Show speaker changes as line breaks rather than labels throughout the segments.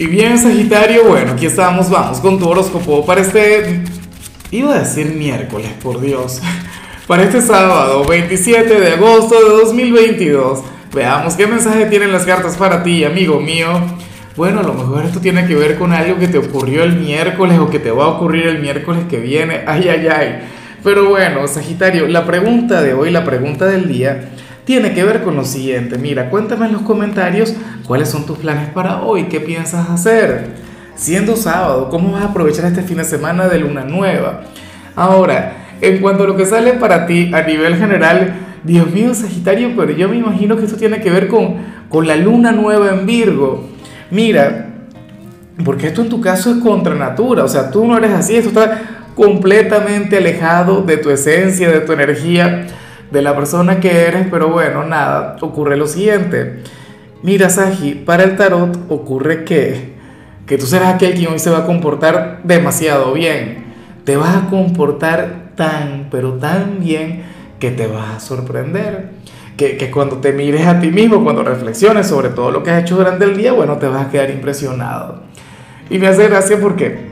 Y bien, Sagitario, bueno, aquí estamos, vamos con tu horóscopo para este, iba a decir miércoles, por Dios, para este sábado 27 de agosto de 2022. Veamos qué mensaje tienen las cartas para ti, amigo mío. Bueno, a lo mejor esto tiene que ver con algo que te ocurrió el miércoles o que te va a ocurrir el miércoles que viene. Ay, ay, ay. Pero bueno, Sagitario, la pregunta de hoy, la pregunta del día tiene que ver con lo siguiente. Mira, cuéntame en los comentarios cuáles son tus planes para hoy, qué piensas hacer. Siendo sábado, ¿cómo vas a aprovechar este fin de semana de luna nueva? Ahora, en cuanto a lo que sale para ti a nivel general, Dios mío, Sagitario, pero yo me imagino que esto tiene que ver con, con la luna nueva en Virgo. Mira, porque esto en tu caso es contra natura, o sea, tú no eres así, esto está completamente alejado de tu esencia, de tu energía de la persona que eres, pero bueno, nada, ocurre lo siguiente. Mira, Saji, para el tarot ocurre que, que tú serás aquel quien hoy se va a comportar demasiado bien. Te vas a comportar tan, pero tan bien que te vas a sorprender. Que, que cuando te mires a ti mismo, cuando reflexiones sobre todo lo que has hecho durante el día, bueno, te vas a quedar impresionado. Y me hace gracia porque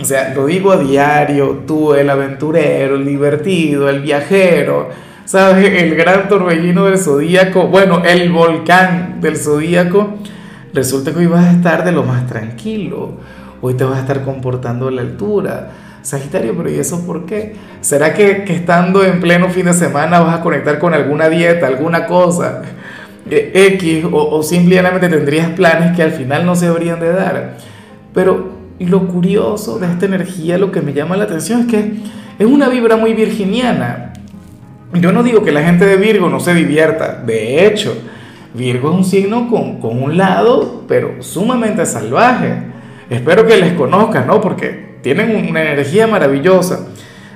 o sea, lo digo a diario, tú, el aventurero, el divertido, el viajero, ¿sabes? El gran torbellino del zodíaco, bueno, el volcán del zodíaco, resulta que hoy vas a estar de lo más tranquilo, hoy te vas a estar comportando a la altura. Sagitario, pero ¿y eso por qué? ¿Será que, estando en pleno fin de semana vas a conectar con alguna dieta, alguna cosa eh, X o, o simplemente tendrías planes que al final no se habrían de dar? Pero lo curioso de esta energía, lo que me llama la atención es que es una vibra muy virginiana. Yo no digo que la gente de Virgo no se divierta, de hecho, Virgo es un signo con, con un lado, pero sumamente salvaje. Espero que les conozcan, ¿no? Porque tienen una energía maravillosa.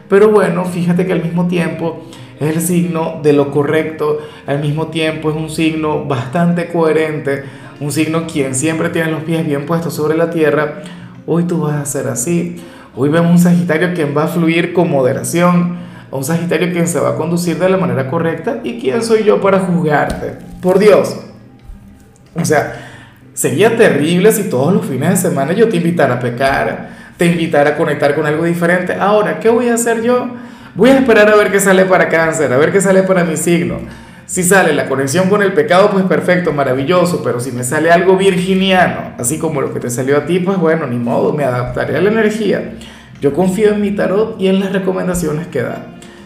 Pero bueno, fíjate que al mismo tiempo es el signo de lo correcto, al mismo tiempo es un signo bastante coherente, un signo quien siempre tiene los pies bien puestos sobre la tierra. Hoy tú vas a ser así. Hoy vemos un Sagitario quien va a fluir con moderación, un Sagitario quien se va a conducir de la manera correcta y quién soy yo para juzgarte. Por Dios. O sea, sería terrible si todos los fines de semana yo te invitara a pecar, te invitara a conectar con algo diferente. Ahora, ¿qué voy a hacer yo? Voy a esperar a ver qué sale para cáncer, a ver qué sale para mi signo. Si sale la conexión con el pecado, pues perfecto, maravilloso, pero si me sale algo virginiano, así como lo que te salió a ti, pues bueno, ni modo, me adaptaré a la energía. Yo confío en mi tarot y en las recomendaciones que da.